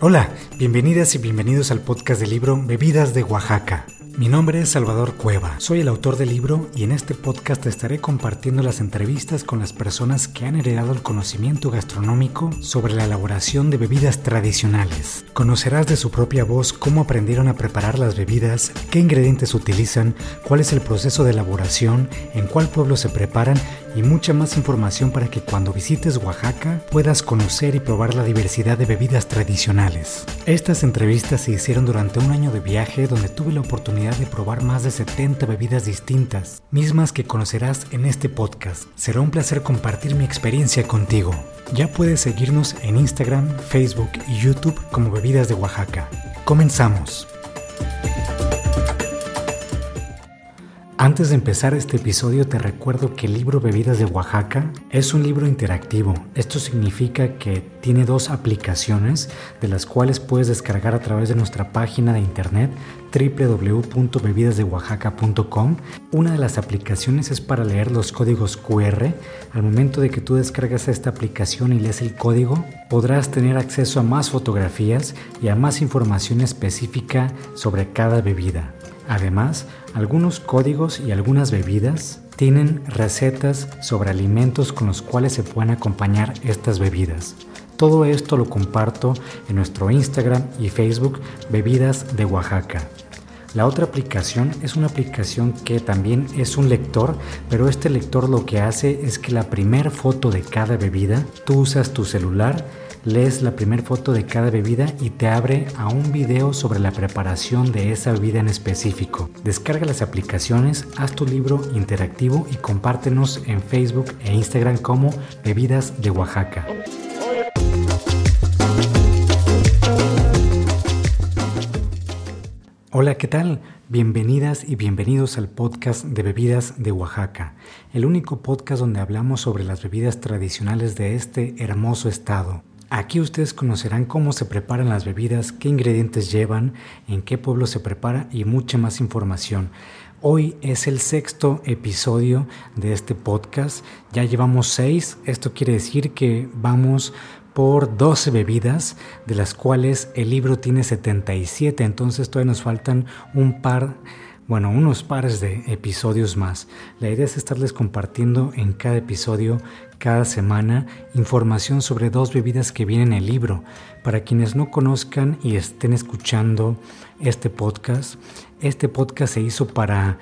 Hola, bienvenidas y bienvenidos al podcast del libro Bebidas de Oaxaca. Mi nombre es Salvador Cueva, soy el autor del libro y en este podcast estaré compartiendo las entrevistas con las personas que han heredado el conocimiento gastronómico sobre la elaboración de bebidas tradicionales. Conocerás de su propia voz cómo aprendieron a preparar las bebidas, qué ingredientes utilizan, cuál es el proceso de elaboración, en cuál pueblo se preparan y mucha más información para que cuando visites Oaxaca puedas conocer y probar la diversidad de bebidas tradicionales. Estas entrevistas se hicieron durante un año de viaje donde tuve la oportunidad de probar más de 70 bebidas distintas, mismas que conocerás en este podcast. Será un placer compartir mi experiencia contigo. Ya puedes seguirnos en Instagram, Facebook y YouTube como Bebidas de Oaxaca. Comenzamos. Antes de empezar este episodio te recuerdo que el libro Bebidas de Oaxaca es un libro interactivo. Esto significa que tiene dos aplicaciones de las cuales puedes descargar a través de nuestra página de internet www.bebidasdeoaxaca.com. Una de las aplicaciones es para leer los códigos QR. Al momento de que tú descargas esta aplicación y lees el código, podrás tener acceso a más fotografías y a más información específica sobre cada bebida. Además, algunos códigos y algunas bebidas tienen recetas sobre alimentos con los cuales se pueden acompañar estas bebidas. Todo esto lo comparto en nuestro Instagram y Facebook Bebidas de Oaxaca. La otra aplicación es una aplicación que también es un lector, pero este lector lo que hace es que la primera foto de cada bebida, tú usas tu celular lees la primera foto de cada bebida y te abre a un video sobre la preparación de esa bebida en específico. Descarga las aplicaciones, haz tu libro interactivo y compártenos en Facebook e Instagram como Bebidas de Oaxaca. Hola, ¿qué tal? Bienvenidas y bienvenidos al podcast de bebidas de Oaxaca, el único podcast donde hablamos sobre las bebidas tradicionales de este hermoso estado. Aquí ustedes conocerán cómo se preparan las bebidas, qué ingredientes llevan, en qué pueblo se prepara y mucha más información. Hoy es el sexto episodio de este podcast. Ya llevamos seis. Esto quiere decir que vamos por 12 bebidas, de las cuales el libro tiene 77. Entonces todavía nos faltan un par bueno, unos pares de episodios más. La idea es estarles compartiendo en cada episodio, cada semana, información sobre dos bebidas que vienen en el libro. Para quienes no conozcan y estén escuchando este podcast, este podcast se hizo para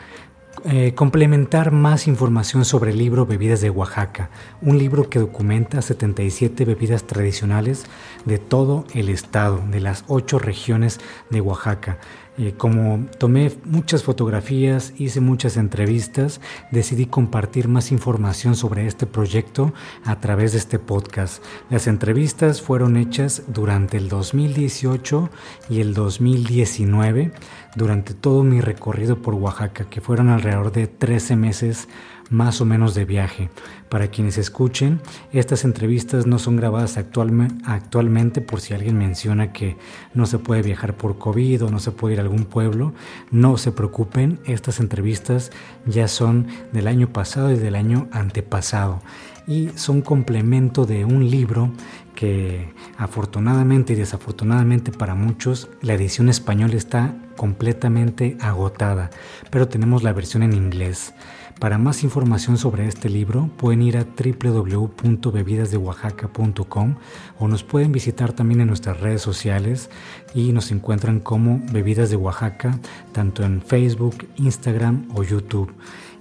eh, complementar más información sobre el libro Bebidas de Oaxaca, un libro que documenta 77 bebidas tradicionales de todo el estado, de las ocho regiones de Oaxaca. Eh, como tomé muchas fotografías, hice muchas entrevistas, decidí compartir más información sobre este proyecto a través de este podcast. Las entrevistas fueron hechas durante el 2018 y el 2019, durante todo mi recorrido por Oaxaca, que fueron alrededor de 13 meses más o menos de viaje. Para quienes escuchen, estas entrevistas no son grabadas actualmente por si alguien menciona que no se puede viajar por COVID o no se puede ir a algún pueblo. No se preocupen, estas entrevistas ya son del año pasado y del año antepasado y son complemento de un libro que afortunadamente y desafortunadamente para muchos la edición española está completamente agotada, pero tenemos la versión en inglés. Para más información sobre este libro pueden ir a www.bebidasdeoaxaca.com o nos pueden visitar también en nuestras redes sociales y nos encuentran como Bebidas de Oaxaca tanto en Facebook, Instagram o YouTube.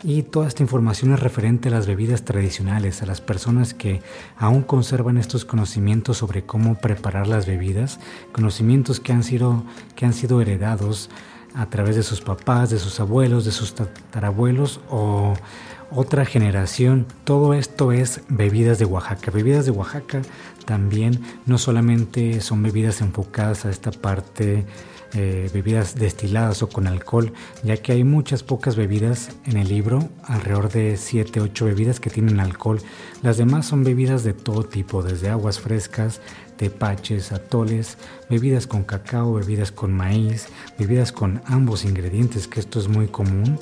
Y toda esta información es referente a las bebidas tradicionales, a las personas que aún conservan estos conocimientos sobre cómo preparar las bebidas, conocimientos que han sido, que han sido heredados a través de sus papás, de sus abuelos, de sus tatarabuelos o otra generación. Todo esto es bebidas de Oaxaca. Bebidas de Oaxaca también no solamente son bebidas enfocadas a esta parte eh, bebidas destiladas o con alcohol, ya que hay muchas pocas bebidas en el libro, alrededor de 7, 8 bebidas que tienen alcohol. Las demás son bebidas de todo tipo, desde aguas frescas, tepaches, atoles, bebidas con cacao, bebidas con maíz, bebidas con ambos ingredientes, que esto es muy común,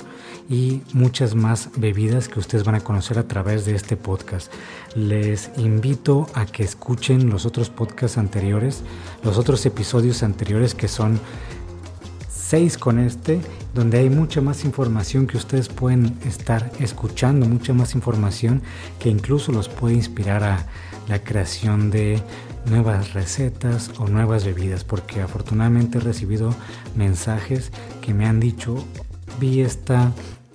y muchas más bebidas que ustedes van a conocer a través de este podcast. Les invito a que escuchen los otros podcasts anteriores, los otros episodios anteriores que son seis con este, donde hay mucha más información que ustedes pueden estar escuchando, mucha más información que incluso los puede inspirar a la creación de nuevas recetas o nuevas bebidas, porque afortunadamente he recibido mensajes que me han dicho, vi esta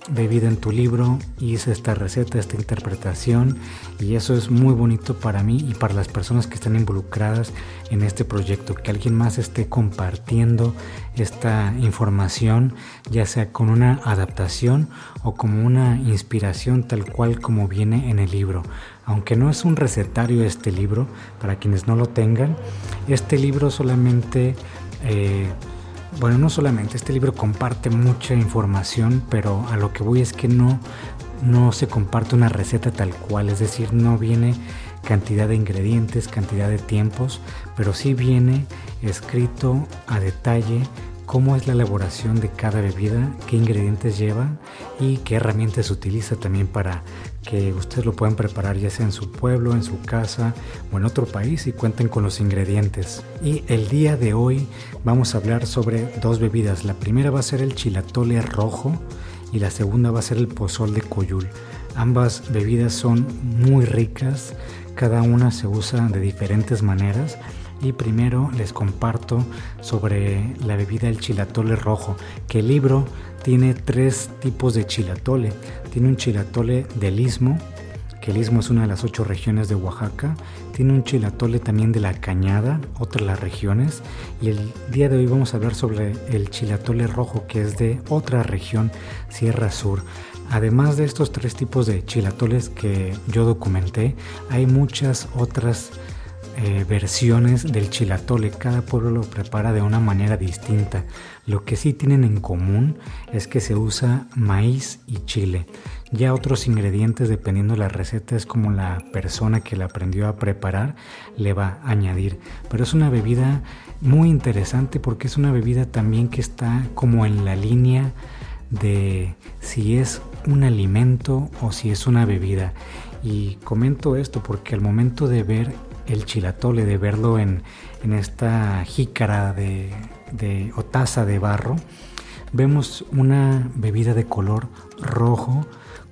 bebida en tu libro, hice esta receta, esta interpretación y eso es muy bonito para mí y para las personas que están involucradas en este proyecto, que alguien más esté compartiendo esta información, ya sea con una adaptación o como una inspiración tal cual como viene en el libro. Aunque no es un recetario este libro, para quienes no lo tengan, este libro solamente... Eh, bueno, no solamente, este libro comparte mucha información, pero a lo que voy es que no, no se comparte una receta tal cual, es decir, no viene cantidad de ingredientes, cantidad de tiempos, pero sí viene escrito a detalle cómo es la elaboración de cada bebida, qué ingredientes lleva y qué herramientas utiliza también para que ustedes lo puedan preparar ya sea en su pueblo, en su casa o en otro país y cuenten con los ingredientes. Y el día de hoy vamos a hablar sobre dos bebidas. La primera va a ser el chilatole rojo y la segunda va a ser el pozol de coyul. Ambas bebidas son muy ricas, cada una se usa de diferentes maneras y primero les comparto sobre la bebida el chilatole rojo, que el libro tiene tres tipos de chilatole. Tiene un chilatole del istmo, que el istmo es una de las ocho regiones de Oaxaca. Tiene un chilatole también de la cañada, otra de las regiones. Y el día de hoy vamos a hablar sobre el chilatole rojo, que es de otra región, Sierra Sur. Además de estos tres tipos de chilatoles que yo documenté, hay muchas otras eh, versiones del chilatole. Cada pueblo lo prepara de una manera distinta. Lo que sí tienen en común es que se usa maíz y chile. Ya otros ingredientes, dependiendo de la receta, es como la persona que la aprendió a preparar le va a añadir. Pero es una bebida muy interesante porque es una bebida también que está como en la línea de si es un alimento o si es una bebida. Y comento esto porque al momento de ver el chilatole, de verlo en, esta jícara de, de, o taza de barro, vemos una bebida de color rojo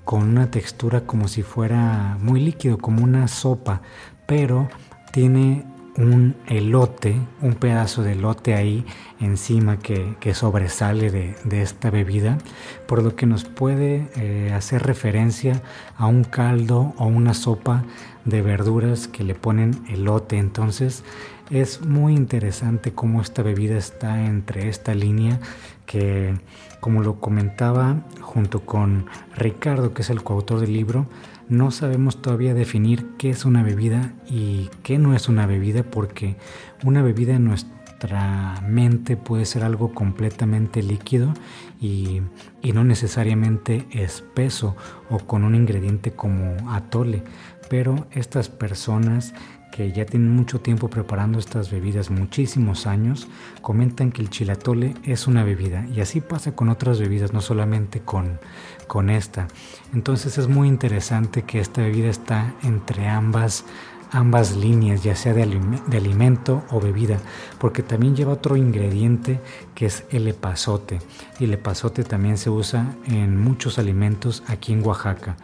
con una textura como si fuera muy líquido, como una sopa, pero tiene un elote, un pedazo de elote ahí encima que, sobresale de, esta bebida, por lo que nos puede eh, hacer referencia a un caldo o una sopa de verduras que le ponen elote. Entonces es muy interesante cómo esta bebida está entre esta línea que, como lo comentaba junto con Ricardo, que es el coautor del libro, no sabemos todavía definir qué es una bebida y qué no es una bebida porque una bebida en nuestra mente puede ser algo completamente líquido y, y no necesariamente espeso o con un ingrediente como atole. Pero estas personas que ya tienen mucho tiempo preparando estas bebidas, muchísimos años, comentan que el chilatole es una bebida y así pasa con otras bebidas, no solamente con, con esta. Entonces es muy interesante que esta bebida está entre ambas ambas líneas, ya sea de, alimento o bebida, porque también lleva otro ingrediente que es el epazote. Y el epazote también se usa en muchos alimentos aquí en Oaxaca.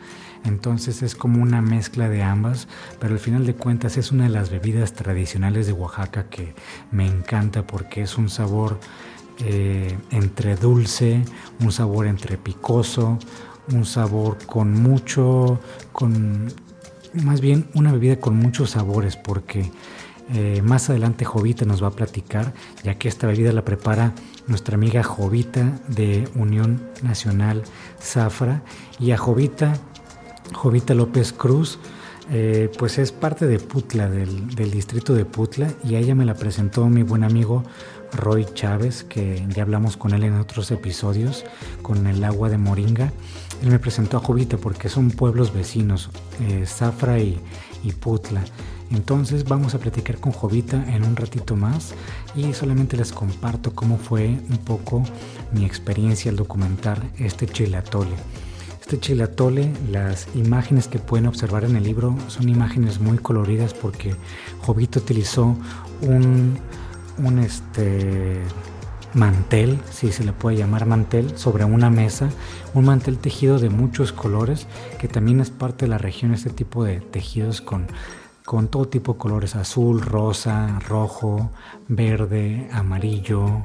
Entonces es como una mezcla de ambas, pero al final de cuentas es una de las bebidas tradicionales de Oaxaca que me encanta porque es un sabor eh, entre dulce, un sabor entre picoso, un sabor con mucho, con más bien una bebida con muchos sabores porque eh, más adelante Jovita nos va a platicar, ya que esta bebida la prepara nuestra amiga Jovita de Unión Nacional Zafra. Y a Jovita Jovita López Cruz, eh, pues es parte de Putla, del, distrito de Putla, y a ella me la presentó mi buen amigo Roy Chávez, que ya hablamos con él en otros episodios, con el agua de Moringa. Él me presentó a Jovita porque son pueblos vecinos, eh, Zafra y, y Putla. Entonces vamos a platicar con Jovita en un ratito más y solamente les comparto cómo fue un poco mi experiencia al documentar este chilatole. Este chilatole, las imágenes que pueden observar en el libro son imágenes muy coloridas porque Jovita utilizó un, un este, mantel, si se le puede llamar mantel, sobre una mesa, un mantel tejido de muchos colores, que también es parte de la región, este tipo de tejidos con, con todo tipo de colores, azul, rosa, rojo, verde, amarillo,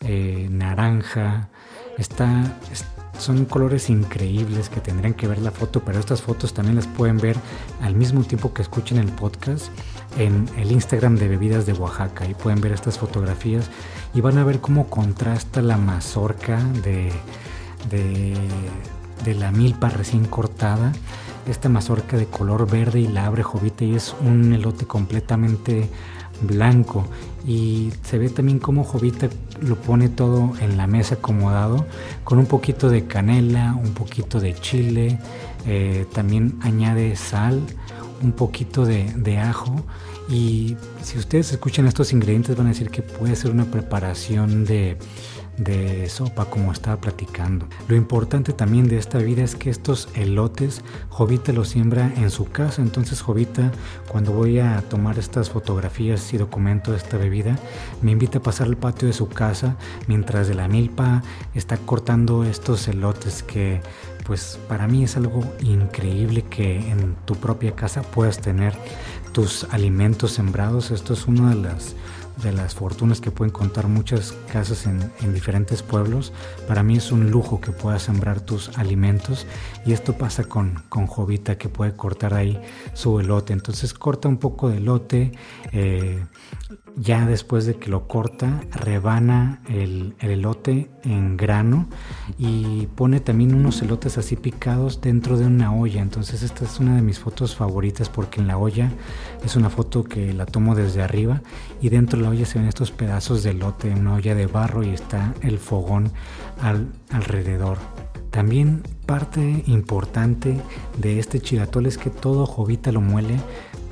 eh, naranja. Está, son colores increíbles que tendrían que ver la foto, pero estas fotos también las pueden ver al mismo tiempo que escuchen el podcast en el Instagram de Bebidas de Oaxaca. y pueden ver estas fotografías y van a ver cómo contrasta la mazorca de, de, la milpa recién cortada. Esta mazorca de color verde y la abre Jovita y es un elote completamente blanco y se ve también cómo Jovita lo pone todo en la mesa acomodado con un poquito de canela, un poquito de chile, eh, también añade sal, un poquito de, ajo y si ustedes escuchan estos ingredientes van a decir que puede ser una preparación de, de sopa como estaba platicando. Lo importante también de esta vida es que estos elotes Jovita los siembra en su casa, entonces Jovita cuando voy a tomar estas fotografías y documento esta bebida me invita a pasar al patio de su casa mientras de la milpa está cortando estos elotes que pues para mí es algo increíble que en tu propia casa puedas tener tus alimentos sembrados. Esto es una de las de las fortunas que pueden contar muchas casas en, diferentes pueblos. Para mí es un lujo que puedas sembrar tus alimentos y esto pasa con, con Jovita que puede cortar ahí su elote. Entonces corta un poco de elote, eh, ya después de que lo corta, rebana el, elote en grano y pone también unos elotes así picados dentro de una olla. Entonces esta es una de mis fotos favoritas porque en la olla es una foto que la tomo desde arriba y dentro de la olla se ven estos pedazos de elote una olla de barro y está el fogón al, alrededor. También parte importante de este chiratol es que todo Jovita lo muele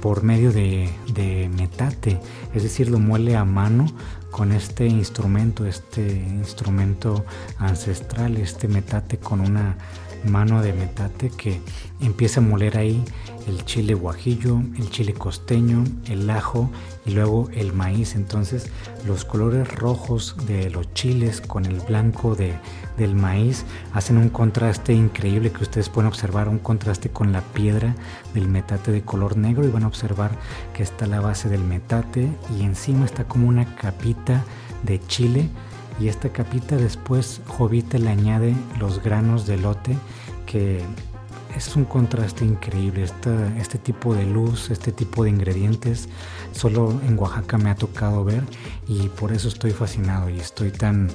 por medio de, metate, es decir, lo muele a mano con este instrumento, este instrumento ancestral, este metate con una mano de metate que empieza a moler ahí el chile guajillo, el chile costeño, el ajo y luego el maíz. Entonces los colores rojos de los chiles con el blanco de, del maíz hacen un contraste increíble que ustedes pueden observar, un contraste con la piedra del metate de color negro y van a observar que está la base del metate y encima está como una capita de chile y esta capita después Jovita le añade los granos de lote que es un contraste increíble. este tipo de luz, este tipo de ingredientes, solo en Oaxaca me ha tocado ver y por eso estoy fascinado y estoy tan,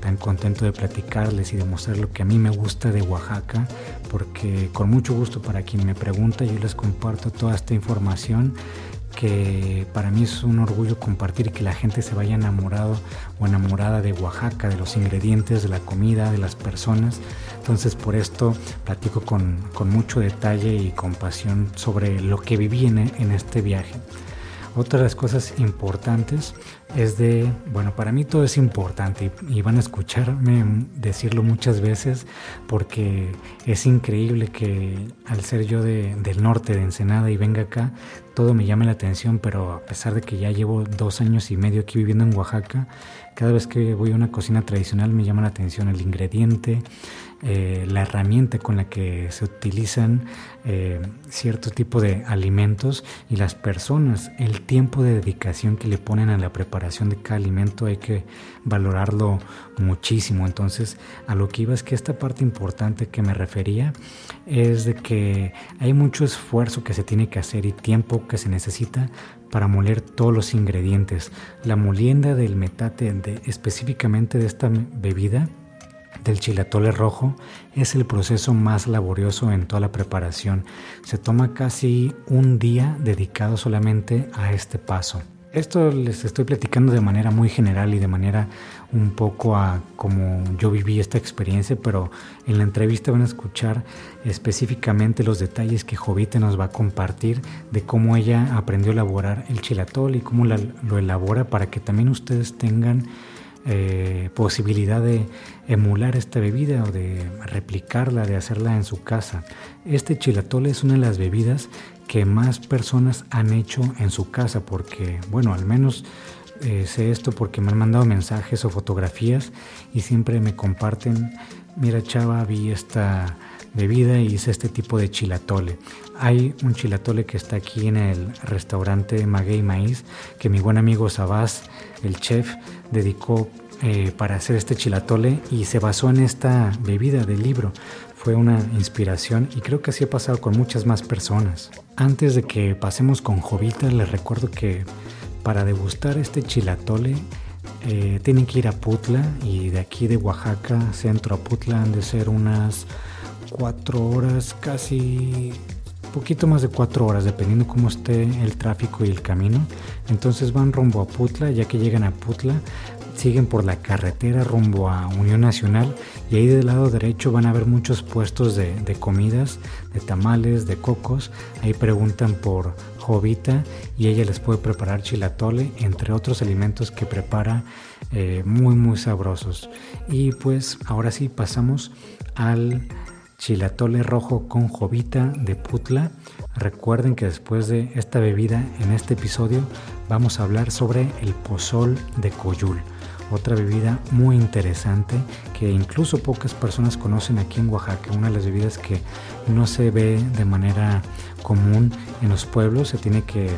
tan contento de platicarles y de mostrar lo que a mí me gusta de Oaxaca, porque con mucho gusto para quien me pregunta yo les comparto toda esta información que para mí es un orgullo compartir que la gente se vaya enamorado o enamorada de Oaxaca, de los ingredientes, de la comida, de las personas. Entonces por esto platico con, mucho detalle y compasión sobre lo que viví en, en este viaje. Otra de las cosas importantes es de, bueno, para mí todo es importante y, van a escucharme decirlo muchas veces porque es increíble que al ser yo del norte de Ensenada y venga acá, todo me llama la atención, pero a pesar de que ya llevo dos años y medio aquí viviendo en Oaxaca, cada vez que voy a una cocina tradicional me llama la atención el ingrediente, eh, la herramienta con la que se utilizan eh, cierto tipo de alimentos y las personas, el tiempo de dedicación que le ponen a la preparación de cada alimento hay que valorarlo muchísimo. Entonces, a lo que iba es que esta parte importante que me refería es de que hay mucho esfuerzo que se tiene que hacer y tiempo que se necesita para moler todos los ingredientes. La molienda del metate de, específicamente de esta bebida del chilatole rojo es el proceso más laborioso en toda la preparación. Se toma casi un día dedicado solamente a este paso. Esto les estoy platicando de manera muy general y de manera un poco a como yo viví esta experiencia, pero en la entrevista van a escuchar específicamente los detalles que Jovita nos va a compartir de cómo ella aprendió a elaborar el chilatol y cómo lo elabora para que también ustedes tengan eh, posibilidad de emular esta bebida o de replicarla, de hacerla en su casa. Este chilatole es una de las bebidas que más personas han hecho en su casa, porque, bueno, al menos eh, sé esto porque me han mandado mensajes o fotografías y siempre me comparten, mira chava, vi esta bebida y hice este tipo de chilatole. Hay un chilatole que está aquí en el restaurante Maguey Maíz que mi buen amigo Sabás, el chef, dedicó eh, para hacer este chilatole y se basó en esta bebida del libro. Fue una inspiración y creo que así ha pasado con muchas más personas. Antes de que pasemos con Jovita, les recuerdo que para degustar este chilatole eh, tienen que ir a Putla y de aquí de Oaxaca, centro a Putla, han de ser unas cuatro horas, casi poquito más de cuatro horas, dependiendo cómo esté el tráfico y el camino. Entonces van rumbo a Putla, ya que llegan a Putla, siguen por la carretera rumbo a Unión Nacional y ahí del lado derecho van a ver muchos puestos de, comidas, de tamales, de cocos. Ahí preguntan por Jovita y ella les puede preparar chilatole, entre otros alimentos que prepara eh, muy muy sabrosos. Y pues ahora sí pasamos al chilatole rojo con Jovita de Putla. Recuerden que después de esta bebida en este episodio vamos a hablar sobre el pozol de Coyul otra bebida muy interesante que incluso pocas personas conocen aquí en Oaxaca, una de las bebidas que no se ve de manera común en los pueblos, se tiene que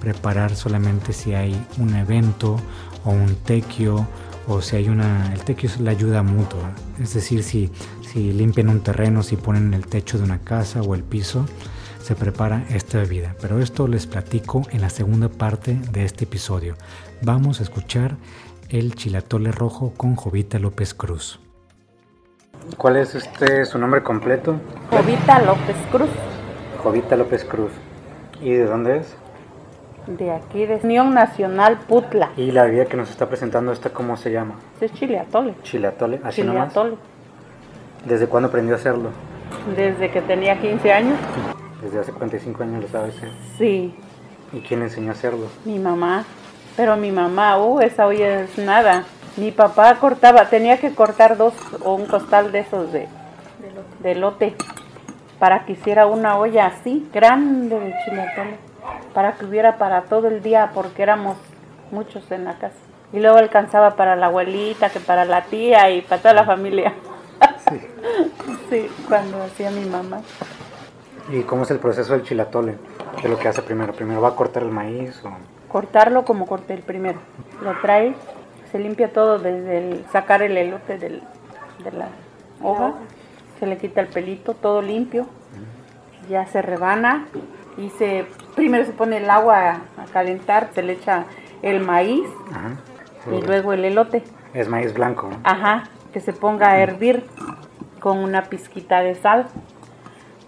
preparar solamente si hay un evento o un tequio o si hay una, el tequio es la ayuda mutua, es decir, si, si limpian un terreno, si ponen el techo de una casa o el piso, se prepara esta bebida. Pero esto les platico en la segunda parte de este episodio. Vamos a escuchar el chilatole rojo con Jovita López Cruz. ¿Cuál es este su nombre completo? Jovita López Cruz. Jovita López Cruz. ¿Y de dónde es? De aquí, de Unión Nacional Putla. ¿Y la bebida que nos está presentando esta cómo se llama? Es chilatole. Chilatole, así chilatole. nomás. ¿Desde cuándo aprendió a hacerlo? Desde que tenía 15 años. Desde hace 45 años lo sabes. Sí. ¿Y quién le enseñó a hacerlo? Mi mamá. Pero mi mamá, uh, esa hoy es nada. Mi papá cortaba, tenía que cortar dos o un costal de esos de, de lote para que hiciera una olla así, grande de chilatole, para que hubiera para todo el día, porque éramos muchos en la casa. Y luego alcanzaba para la abuelita, que para la tía y para toda la familia. Sí, sí cuando hacía mi mamá. ¿Y cómo es el proceso del chilatole? ¿Qué es lo que hace primero? ¿Primero va a cortar el maíz o...? cortarlo como corté el primero. Lo trae, se limpia todo desde el sacar el elote del, de la hoja, se le quita el pelito, todo limpio, ya se rebana y se primero se pone el agua a, calentar, se le echa el maíz y luego el elote. Es maíz blanco. Ajá, que se ponga a hervir con una pizquita de sal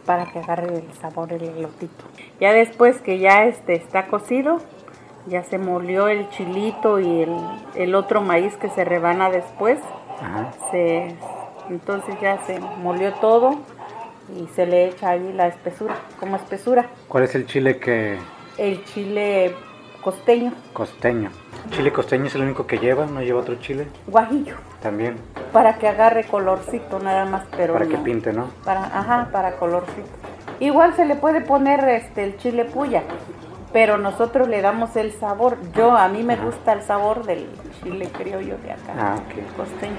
para que agarre el sabor el elotito. Ya después que ya este está cocido, ya se molió el chilito y el, otro maíz que se rebana después. Se, entonces ya se molió todo y se le echa ahí la espesura, como espesura. ¿Cuál es el chile que...? El chile costeño. Costeño. ¿Chile costeño es el único que lleva? ¿No lleva otro chile? Guajillo. También. Para que agarre colorcito nada más, pero Para que pinte, ¿no? Para, ajá, para colorcito. Igual se le puede poner este el chile puya, pero nosotros le damos el sabor. Yo, a mí me gusta el sabor del chile criollo de acá, ah, okay. costeño.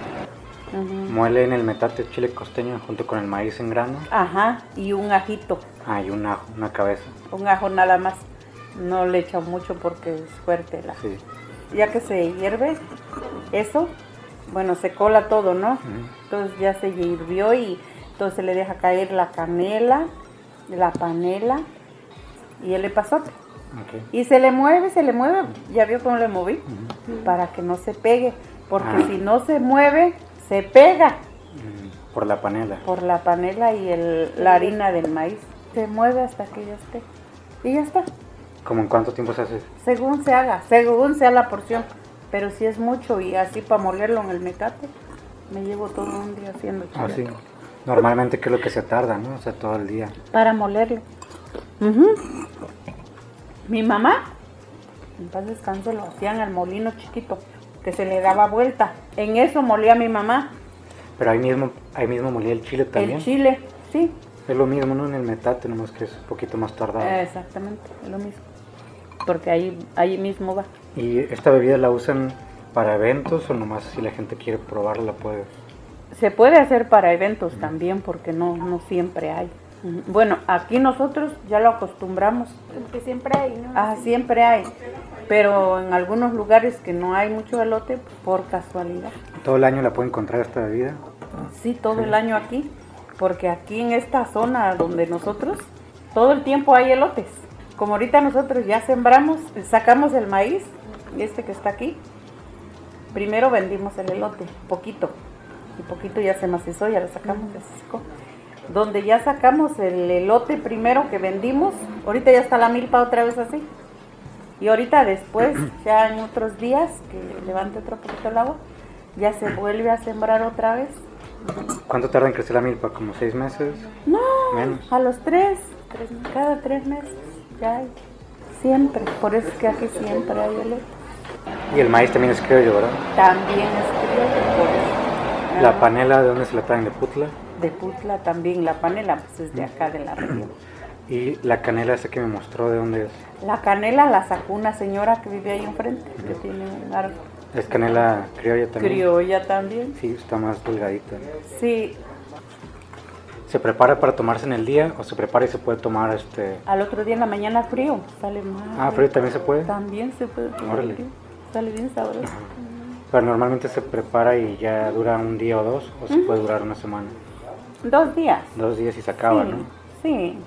Muele en el metate chile costeño junto con el maíz en grano. Ajá, y un ajito. Ah, y un ajo, una cabeza. Un ajo nada más. No le echa mucho porque es fuerte ajo. Sí. Ya que se hierve eso, bueno, se cola todo, ¿no? Entonces ya se hirvió y entonces le deja caer la canela, la panela y el epazote. Y se le mueve, se le mueve, ya vio cómo le moví, para que no se pegue, porque ah. si no se mueve, se pega. Mm, por la panela. Por la panela y el, la harina del maíz. Se mueve hasta que ya esté. Y ya está. ¿Cómo en cuánto tiempo se hace? Según se haga, según sea la porción. Pero si es mucho y así para molerlo en el mecate, me llevo todo un día haciendo Ah, sí. Normalmente, ¿qué es lo que se tarda, no? O sea, todo el día. Para molerlo. Mi mamá, en paz descanso, lo hacían al molino chiquito, que se le daba vuelta. En eso molía mi mamá. Pero ahí mismo, ahí mismo molía el chile también. El chile, sí. Es lo mismo, ¿no? En el metate, nomás que es un poquito más tardado. Exactamente, es lo mismo. Porque ahí, ahí mismo va. ¿Y esta bebida la usan para eventos o nomás si la gente quiere probarla la puede? Se puede hacer para eventos también porque no, no siempre hay. Bueno, aquí nosotros ya lo acostumbramos. Porque siempre hay, ¿no? Ah, siempre hay. Pero en algunos lugares que no hay mucho elote, por casualidad. ¿Todo el año la puede encontrar esta bebida? Sí, todo el año aquí. Porque aquí en esta zona donde nosotros, todo el tiempo hay elotes. Como ahorita nosotros ya sembramos, sacamos el maíz, este que está aquí. Primero vendimos el elote, poquito. Y poquito ya se macizó, ya lo sacamos, ya se secó. Donde ya sacamos el elote primero que vendimos, ahorita ya está la milpa otra vez así. Y ahorita después, ya en otros días, que levante otro poquito el agua, ya se vuelve a sembrar otra vez. ¿Cuánto tarda en crecer la milpa? ¿Como seis meses? No, Menos. a los tres, tres- cada tres meses, ya hay. Siempre, por eso es que aquí siempre hay elote. Y el maíz también es criollo, ¿verdad? También es criollo, por eso. La panela, ¿de dónde se la traen? ¿De Putla? De Putla también, la panela pues es de acá de la región. Y la canela esa que me mostró, ¿de dónde es? La canela la sacó una señora que vive ahí enfrente, que tiene un árbol. ¿Es canela criolla también? Criolla también. Sí, está más delgadita. Sí, ¿Se prepara para tomarse en el día o se prepara y se puede tomar este... al otro día en la mañana frío, sale más. Ah, frío también se puede? También se puede tomar Órale. frío, Sale bien sabroso. Pero normalmente se prepara y ya dura un día o dos o se puede durar una semana. Dos días. Dos días y se acaba, sí, ¿no? Sí.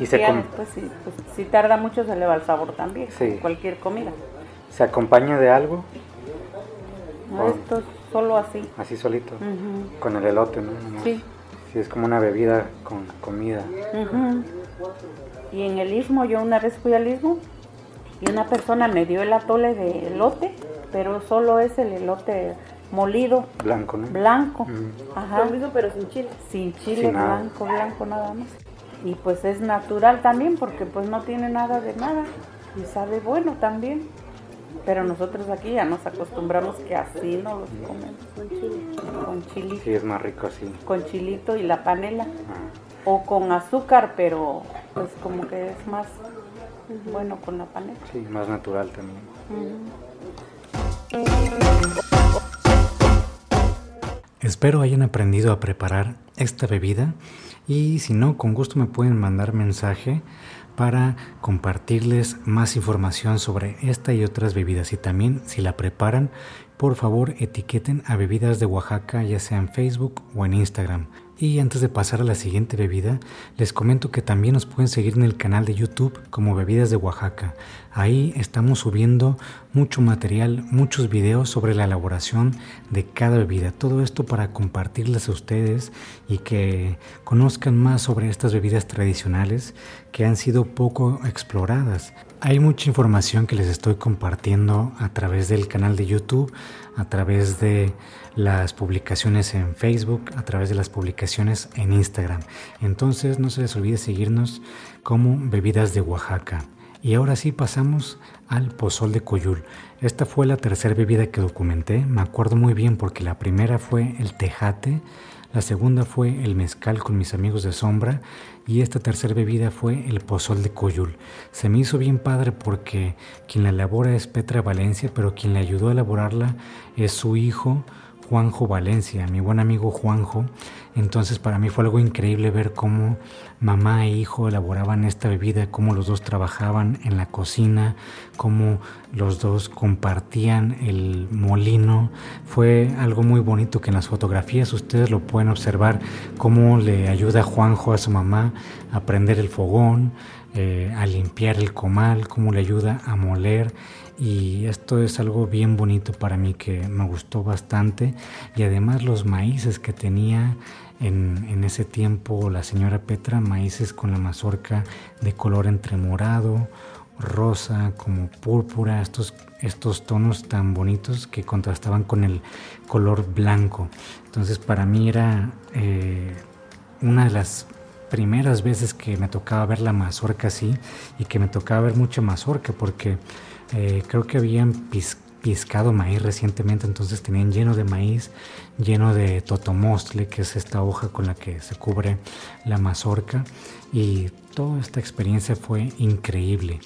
Y se, Ya después, sí, pues, si tarda mucho se le va el sabor también, Sí. cualquier comida. se acompaña de algo, No. Esto es solo así. así solito, Ujú. con el elote, ¿no? Nomás. Sí. Sí, es como una bebida con comida. Ujú. Y en el istmo, yo una vez fui al istmo y una persona me dio el atole de elote, pero solo es el elote molido, Blanco, ¿no? blanco. Mm. Ajá. Lo mismo, pero sin chile. Sin chile, Sin blanco, blanco nada más. Y pues es natural también porque pues no tiene nada de nada y sabe bueno también. Pero nosotros aquí ya nos acostumbramos que así no los comemos Con chile. con chilito, Sí, es más rico así. con chilito y la panela Ah. o con azúcar, pero pues como que es más bueno con la panela. Sí, más natural también. Espero hayan aprendido a preparar esta bebida y si no, con gusto me pueden mandar mensaje para compartirles más información sobre esta y otras bebidas y también si la preparan, por favor etiqueten a bebidas de Oaxaca ya sea en Facebook o en Instagram. Y antes de pasar a la siguiente bebida, les comento que también nos pueden seguir en el canal de YouTube como Bebidas de Oaxaca. Ahí estamos subiendo mucho material, muchos videos sobre la elaboración de cada bebida. Todo esto para compartirles a ustedes y que conozcan más sobre estas bebidas tradicionales que han sido poco exploradas. Hay mucha información que les estoy compartiendo a través del canal de YouTube, a través de las publicaciones en Facebook, a través de las publicaciones en Instagram. Entonces no se les olvide seguirnos como Bebidas de Oaxaca. Y ahora sí pasamos al pozol de Coyul. Esta fue la tercera bebida que documenté. Me acuerdo muy bien porque la primera fue el tejate, la segunda fue el mezcal con mis amigos de sombra y esta tercera bebida fue el pozol de Coyul. Se me hizo bien padre porque quien la elabora es Petra Valencia, pero quien le ayudó a elaborarla es su hijo Juanjo Valencia, mi buen amigo Juanjo. Entonces para mí fue algo increíble ver cómo mamá e hijo elaboraban esta bebida, cómo los dos trabajaban en la cocina, cómo los dos compartían el molino. Fue algo muy bonito que en las fotografías ustedes lo pueden observar, cómo le ayuda Juanjo a su mamá a prender el fogón, eh, a limpiar el comal, cómo le ayuda a moler y esto es algo bien bonito para mí que me gustó bastante y además los maíces que tenía en, ese tiempo la señora Petra, maíces con la mazorca de color entre morado, rosa, como púrpura, estos, estos tonos tan bonitos que contrastaban con el color blanco. Entonces para mí era eh, una de las primeras veces que me tocaba ver la mazorca así y que me tocaba ver mucha mazorca porque eh, creo que habían piscado maíz recientemente, entonces tenían lleno de maíz, lleno de totomostle, que es esta hoja con la que se cubre la mazorca y toda esta experiencia fue increíble.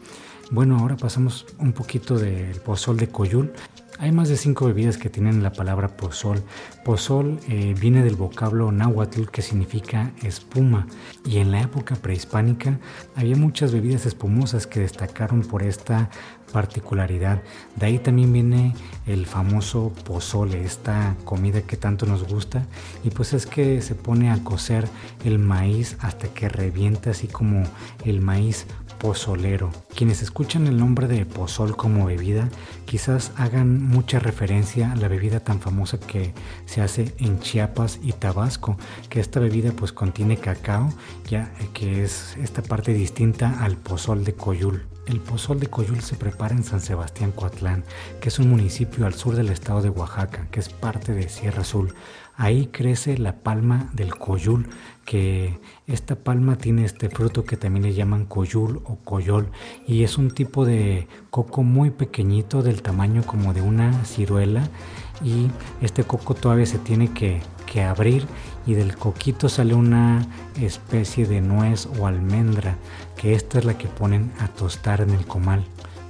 Bueno, ahora pasamos un poquito del pozol de Coyul. Hay más de cinco bebidas que tienen la palabra pozol. Pozol eh, viene del vocablo náhuatl que significa espuma y en la época prehispánica había muchas bebidas espumosas que destacaron por esta particularidad. De ahí también viene el famoso pozole, esta comida que tanto nos gusta y pues es que se pone a cocer el maíz hasta que revienta así como el maíz pozolero. Quienes escuchan el nombre de pozol como bebida quizás hagan mucha referencia a la bebida tan famosa que se hace en Chiapas y Tabasco, que esta bebida pues contiene cacao, ya que es esta parte distinta al pozol de Coyul. El pozol de Coyul se prepara en San Sebastián Coatlán, que es un municipio al sur del estado de Oaxaca, que es parte de Sierra Azul. Ahí crece la palma del coyul, que esta palma tiene este fruto que también le llaman coyul o coyol y es un tipo de coco muy pequeñito del tamaño como de una ciruela y este coco todavía se tiene que, que abrir y del coquito sale una especie de nuez o almendra esta es la que ponen a tostar en el comal.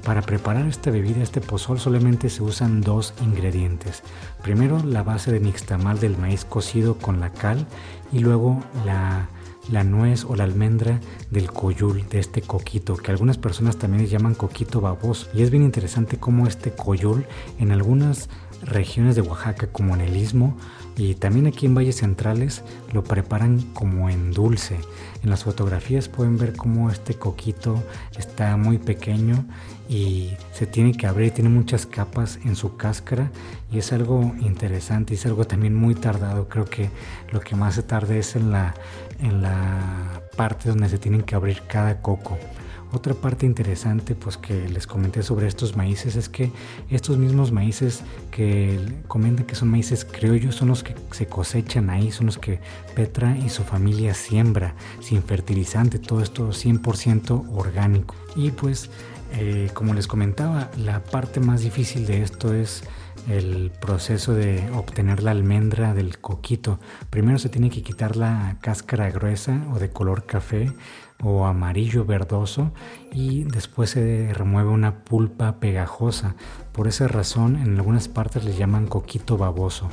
Para preparar esta bebida, este pozol, solamente se usan dos ingredientes. Primero la base de nixtamal del maíz cocido con la cal y luego la, la nuez o la almendra del coyul, de este coquito, que algunas personas también le llaman coquito baboso. Y es bien interesante cómo este coyul en algunas regiones de Oaxaca como en el Istmo y también aquí en Valles Centrales lo preparan como en dulce. En las fotografías pueden ver cómo este coquito está muy pequeño y se tiene que abrir, tiene muchas capas en su cáscara y es algo interesante es algo también muy tardado. Creo que lo que más se tarda es en la, en la parte donde se tienen que abrir cada coco. Otra parte interesante pues que les comenté sobre estos maíces es que estos mismos maíces que comentan que son maíces criollos son los que se cosechan ahí, son los que Petra y su familia siembra sin fertilizante, todo esto 100% orgánico. Y pues eh, como les comentaba, la parte más difícil de esto es el proceso de obtener la almendra del coquito. Primero se tiene que quitar la cáscara gruesa o de color café o amarillo verdoso y después se remueve una pulpa pegajosa. Por esa razón en algunas partes le llaman coquito baboso.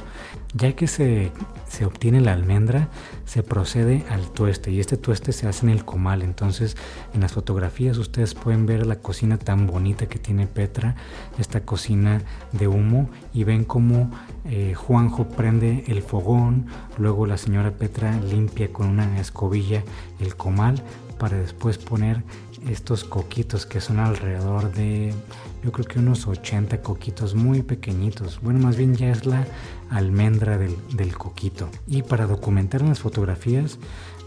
Ya que se, se, obtiene la almendra, se procede al tueste y este tueste se hace en el comal. Entonces en las fotografías ustedes pueden ver la cocina tan bonita que tiene Petra, esta cocina de humo y ven cómo eh, Juanjo prende el fogón, luego la señora Petra limpia con una escobilla el comal para después poner estos coquitos que son alrededor de yo creo que unos 80 coquitos muy pequeñitos. Bueno más bien ya es la almendra del, del coquito. Y para documentar las fotografías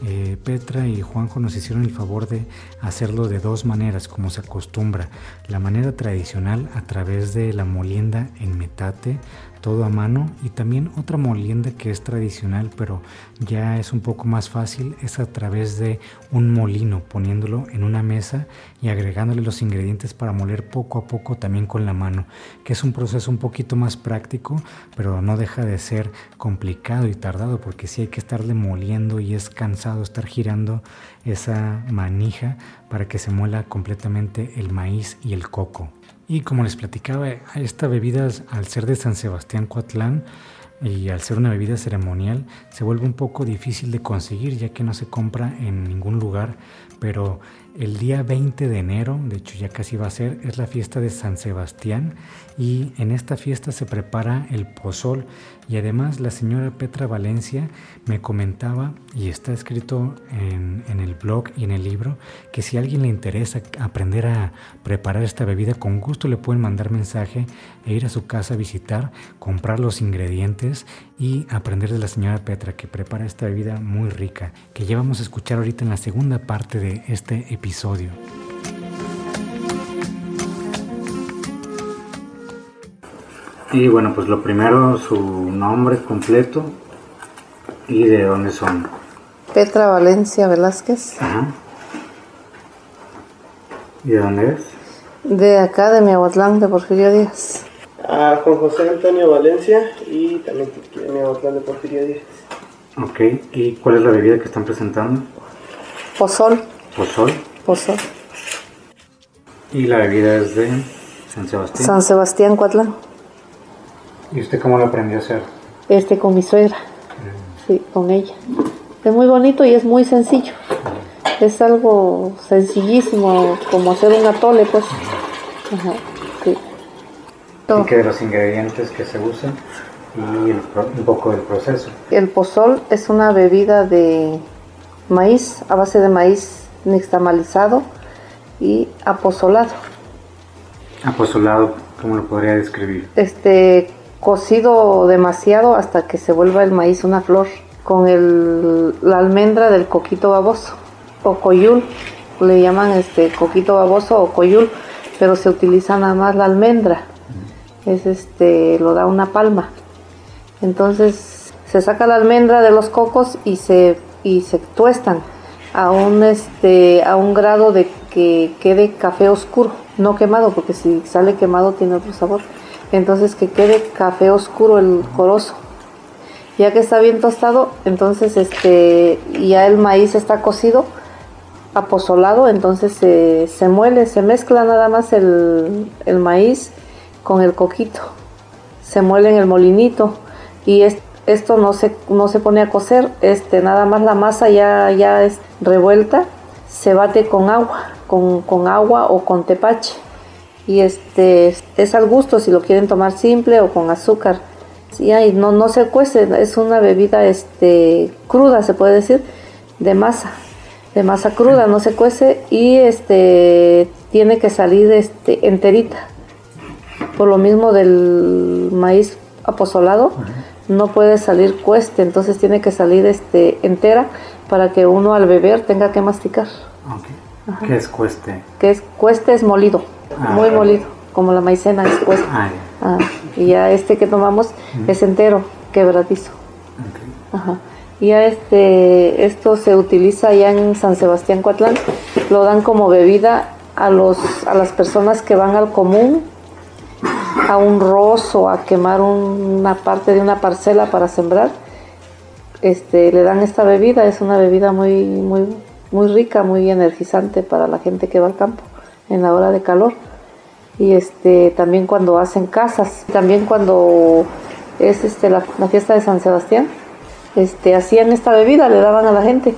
eh, Petra y Juanjo nos hicieron el favor de hacerlo de dos maneras como se acostumbra. La manera tradicional a través de la molienda en metate todo a mano y también otra molienda que es tradicional pero ya es un poco más fácil es a través de un molino poniéndolo en una mesa y agregándole los ingredientes para moler poco a poco también con la mano que es un proceso un poquito más práctico pero no deja de ser complicado y tardado porque sí hay que estarle moliendo y es cansado estar girando esa manija para que se muela completamente el maíz y el coco. Y como les platicaba, esta bebida al ser de San Sebastián Coatlán y al ser una bebida ceremonial se vuelve un poco difícil de conseguir ya que no se compra en ningún lugar, pero el día 20 de enero, de hecho ya casi va a ser, es la fiesta de San Sebastián. Y en esta fiesta se prepara el pozol y además la señora Petra Valencia me comentaba, y está escrito en, el blog y en el libro, que si a alguien le interesa aprender a preparar esta bebida, con gusto le pueden mandar mensaje e ir a su casa a visitar, comprar los ingredientes y aprender de la señora Petra que prepara esta bebida muy rica, que ya vamos a escuchar ahorita en la segunda parte de este episodio. Y bueno, pues lo primero, su nombre completo y de dónde son. Petra Valencia Velázquez. Ajá. ¿Y de dónde es? De acá, de Miahuatlán, de Porfirio Díaz. A Juan José Antonio Valencia y también de Miahuatlán, de Porfirio Díaz. Ok, ¿y cuál es la bebida que están presentando? Pozol. ¿Pozol? Pozol. ¿Y la bebida es de San Sebastián? San Sebastián, Cuatlán. ¿Y usted cómo lo aprendió a hacer? Este, con mi suegra. Mm. Sí, con ella. Es muy bonito y es muy sencillo. Es algo sencillísimo, como hacer un atole, pues. Ajá, sí. ¿Y qué de los ingredientes que se usan? Y un poco del proceso. El pozol es una bebida de maíz, a base de maíz nixtamalizado y apozolado. Apozolado, ¿cómo lo podría describir? Este, cocido demasiado hasta que se vuelva el maíz una flor, con el, la almendra del coquito baboso o coyul, le llaman este coquito baboso o coyul, pero se utiliza nada más la almendra, es este, lo da una palma. Entonces se saca la almendra de los cocos y se, y se tuestan a un, este, a un grado de que quede café oscuro, no quemado, porque si sale quemado tiene otro sabor entonces que quede café oscuro el corozo. Ya que está bien tostado, entonces este ya el maíz está cocido, apozolado, entonces se, se muele, se mezcla nada más el, maíz con el coquito. Se muele en el molinito y esto no se, no se pone a cocer, este, nada más la masa ya, ya es revuelta, se bate con agua, con, con agua o con tepache y este es al gusto si lo quieren tomar simple o con azúcar. Y no, no se cuece, es una bebida este, cruda, se puede decir, de masa, de masa cruda, no se cuece y este, tiene que salir este, enterita. Por lo mismo del maíz apozolado, no puede salir cueste, entonces tiene que salir este, entera para que uno al beber tenga que masticar. ¿Qué es cueste? Que es cueste es molido. Ah, muy molido, como la maicena después. Ah, ah, y ya este que tomamos es entero, quebradizo. Ajá. Y ya este, esto se utiliza ya en San Sebastián Coatlán, lo dan como bebida a, los, a las personas que van al común, a un rozo, a quemar una parte de una parcela para sembrar. Este, le dan esta bebida, es una bebida muy, muy, muy rica, muy energizante para la gente que va al campo en la hora de calor. Y este también cuando hacen casas también cuando es este la, fiesta de San Sebastián este hacían esta bebida le daban a la gente.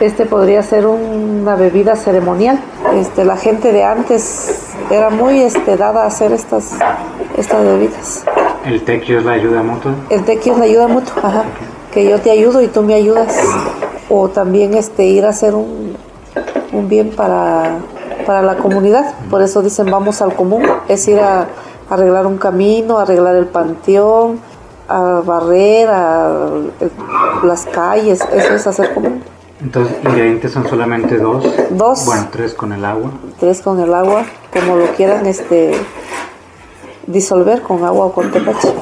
Este podría ser una bebida ceremonial. Este la gente de antes era muy este dada a hacer estas estas bebidas. El tequio es la ayuda mutua el tequio es la ayuda mutua ajá que yo te ayudo y tú me ayudas o también este ir a hacer un, un bien para para la comunidad. Por eso dicen vamos al común, es ir a, arreglar un camino, arreglar el panteón, a barrer, a, las calles, eso es hacer común. Entonces, ingredientes son solamente dos. Dos. Bueno, tres con el agua. Tres con el agua, como lo quieran este disolver con agua o con tepache.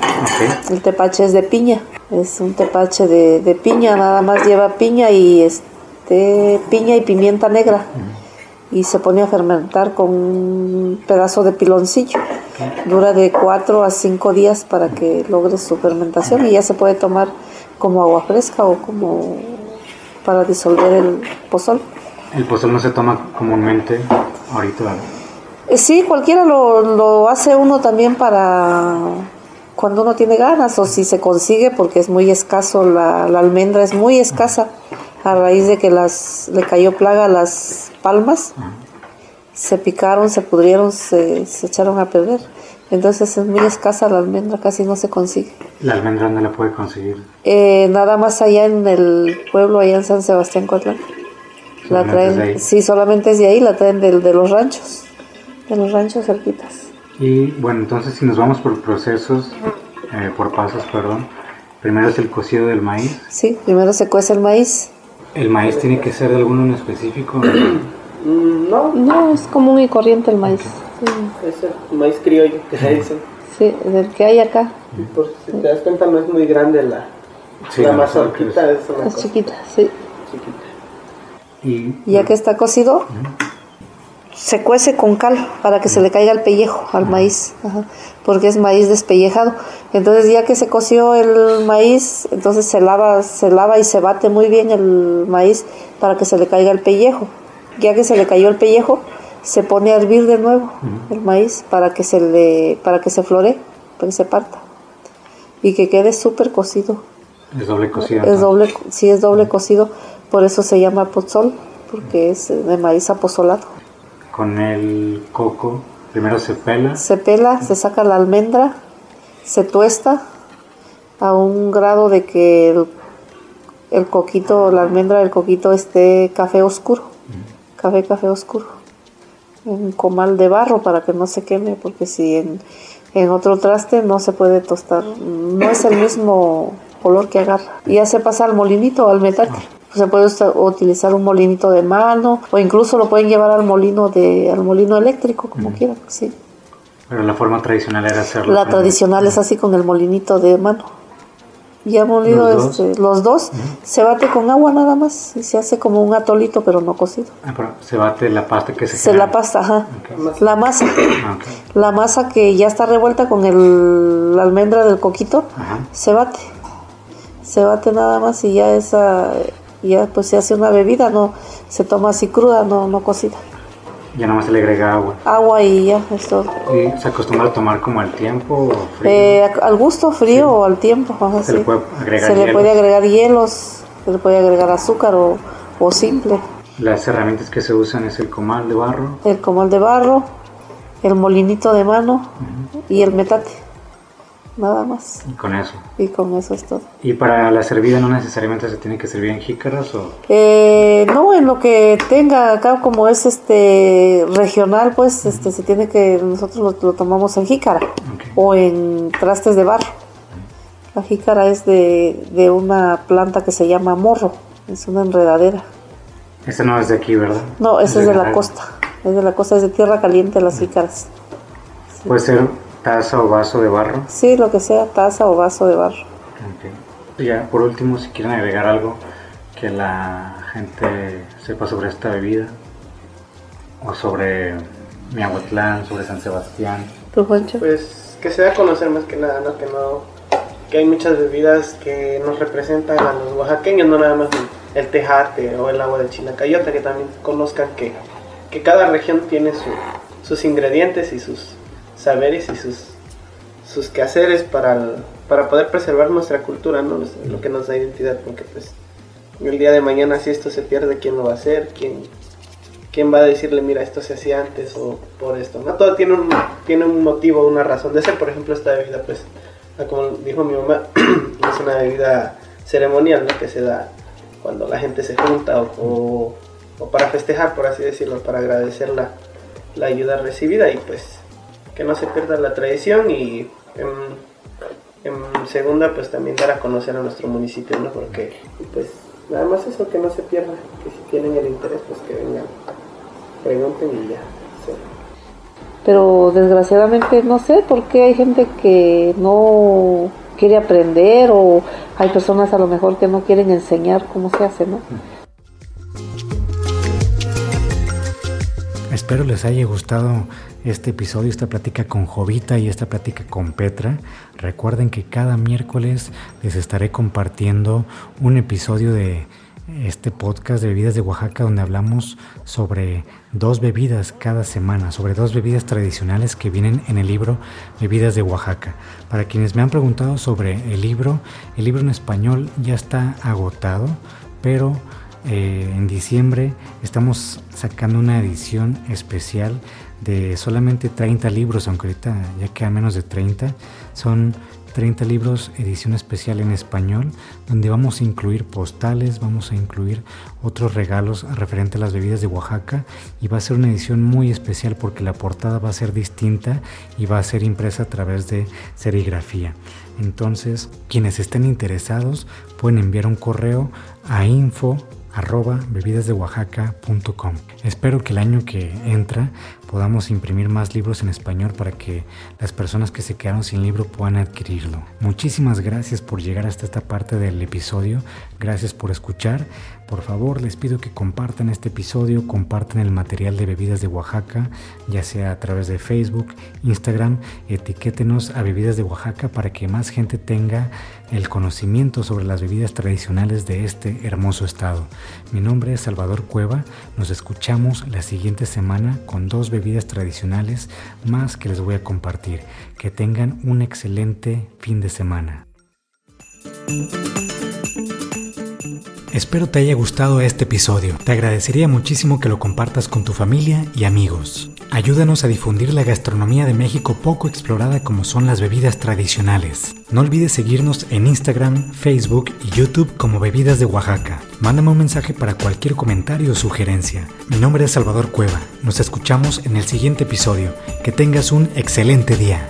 El tepache es de piña, es un tepache de, piña, nada más lleva piña y este piña y pimienta negra y se pone a fermentar con un pedazo de piloncillo. Dura de 4 a 5 días para que logre su fermentación y ya se puede tomar como agua fresca o como para disolver el pozol. ¿El pozol no se toma comúnmente ahorita? Eh, sí, cualquiera lo, lo hace uno también para cuando uno tiene ganas o si se consigue porque es muy escaso, la, la almendra es muy escasa a raíz de que las le cayó plaga a las palmas, se picaron, se pudrieron, se, se, echaron a perder. Entonces es muy escasa la almendra, casi no se consigue. ¿La almendra dónde la puede conseguir? Eh, nada más allá en el pueblo, allá en San Sebastián Cotlán. La traen, sí, solamente es de ahí, la traen de, de los ranchos, de los ranchos cerquitas. Y bueno, entonces si nos vamos por procesos, eh, por pasos, perdón, primero es el cocido del maíz. Sí, primero se cuece el maíz. ¿El maíz tiene que ser de alguno en específico? no. No, es común y corriente el maíz. Es el maíz criollo que se dice. Sí, del que hay acá. Por si te das cuenta, no es muy grande la, Sí, la no, mazorquita. Es, Es chiquita, sí. chiquita. Y Y ya que está cocido, se cuece con cal para que se le caiga el pellejo al maíz, ajá, porque es maíz despellejado. Entonces ya que se coció el maíz, entonces se lava, se lava y se bate muy bien el maíz para que se le caiga el pellejo. Ya que se le cayó el pellejo, se pone a hervir de nuevo el maíz para que se le, para que se flore, para que se parta y que quede súper cocido. es doble cocido. Es ¿no? doble, sí es doble cocido, por eso se llama pozol, porque es de maíz apozolado. Con el coco, primero se pela. Se pela, se saca la almendra, se tuesta a un grado de que el, el coquito, la almendra del coquito esté café oscuro, café, café oscuro, en un comal de barro para que no se queme, porque si en, en otro traste no se puede tostar, no es el mismo color que agarra. Y ya se pasa al molinito, al metate. Se puede utilizar un molinito de mano o incluso lo pueden llevar al molino de al molino eléctrico como quieran, sí. Pero la forma tradicional era hacerlo. La tradicional es así con el molinito de mano. Ya molido ¿Los dos? este, los dos, se bate con agua nada más y se hace como un atolito pero no cocido. Ah, pero se bate la pasta que se Se queda. la pasta, ajá. La masa, Ah, la masa que ya está revuelta con el, la almendra del coquito, Ajá. se bate. Se bate nada más y ya esa ya pues se hace una bebida, no se toma así cruda, no no cocida. Ya nada más se le agrega agua. Agua y ya es todo. ¿Y se acostumbra a tomar como al tiempo o frío? Eh, al gusto frío o al tiempo. ajá, Se le sí. puede agregar Se le hielos. puede agregar hielos, se le puede agregar azúcar o, o simple. Las herramientas que se usan es el comal de barro. El comal de barro, el molinito de mano y el metate. Nada más. Y con eso. Y con eso es todo. Y para la servida no necesariamente se tiene que servir en jícaras o... Eh, no, en lo que tenga acá como es este regional, pues este se tiene que nosotros lo, lo tomamos en jícara Ok. o en trastes de barro. La jícara es de, de una planta que se llama morro, es una enredadera. Esta no es de aquí, ¿verdad? No, esa es de la costa, es de la costa, es de tierra caliente las jícaras. Puede ser taza o vaso de barro. Sí, lo que sea, taza o vaso de barro. Ok. Y Ya, por último, si quieren agregar algo que la gente sepa sobre esta bebida o sobre Miahuatlán, sobre San Sebastián. ¿Tú, Juancho? Pues que se da a conocer más que nada, ¿no? Que no que hay muchas bebidas que nos representan a los oaxaqueños, no nada más el, tejate o el agua del chinacayota, que también conozcan que, que cada región tiene su- sus ingredientes y sus saberes y sus, sus quehaceres para, para poder preservar nuestra cultura, ¿no? Lo- Lo que nos da identidad, porque pues el día de mañana si esto se pierde, ¿quién lo va a hacer? ¿Quién, quién va a decirle, mira, esto se hacía antes o por esto? ¿no? Todo tiene un, tiene un motivo, una razón de ser. Por ejemplo, esta bebida, pues, ah, como dijo mi mamá, es una bebida ceremonial, ¿no? Que se da cuando la gente se junta o, o- o para festejar, por así decirlo, para agradecer la, la ayuda recibida y pues que no se pierda la tradición y en, en segunda pues también dar a conocer a nuestro municipio, ¿no? Porque pues nada más eso, que no se pierda, que si tienen el interés pues que vengan, pregunten y ya. sí. Pero desgraciadamente no sé por qué hay gente que no quiere aprender o hay personas a lo mejor que no quieren enseñar cómo se hace, ¿no? Espero les haya gustado este episodio, esta plática con Jovita y esta plática con Petra. Recuerden que cada miércoles les estaré compartiendo un episodio de este podcast de bebidas de Oaxaca donde hablamos sobre dos bebidas cada semana, sobre dos bebidas tradicionales que vienen en el libro Bebidas de Oaxaca. Para quienes me han preguntado sobre el libro, el libro en español ya está agotado, pero eh, en diciembre estamos sacando una edición especial de solamente 30 libros, aunque ahorita ya queda menos de 30. Son 30 libros, edición especial en español, donde vamos a incluir postales, vamos a incluir otros regalos referente a las bebidas de Oaxaca y va a ser una edición muy especial porque la portada va a ser distinta y va a ser impresa a través de serigrafía. Entonces, quienes estén interesados pueden enviar un correo a info arroba bebidasdeoaxaca.com. Espero que el año que entra podamos imprimir más libros en español para que las personas que se quedaron sin libro puedan adquirirlo. Muchísimas gracias por llegar hasta esta parte del episodio, gracias por escuchar. Por favor, les pido que compartan este episodio, compartan el material de bebidas de Oaxaca, ya sea a través de Facebook, Instagram, etiquétenos a bebidas de Oaxaca para que más gente tenga el conocimiento sobre las bebidas tradicionales de este hermoso estado. Mi nombre es Salvador Cueva, nos escuchamos la siguiente semana con dos bebidas tradicionales más que les voy a compartir. Que tengan un excelente fin de semana. Espero te haya gustado este episodio. Te agradecería muchísimo que lo compartas con tu familia y amigos. Ayúdanos a difundir la gastronomía de México poco explorada como son las bebidas tradicionales. No olvides seguirnos en Instagram, Facebook y YouTube como Bebidas de Oaxaca. Mándame un mensaje para cualquier comentario o sugerencia. Mi nombre es Salvador Cueva. Nos escuchamos en el siguiente episodio. Que tengas un excelente día.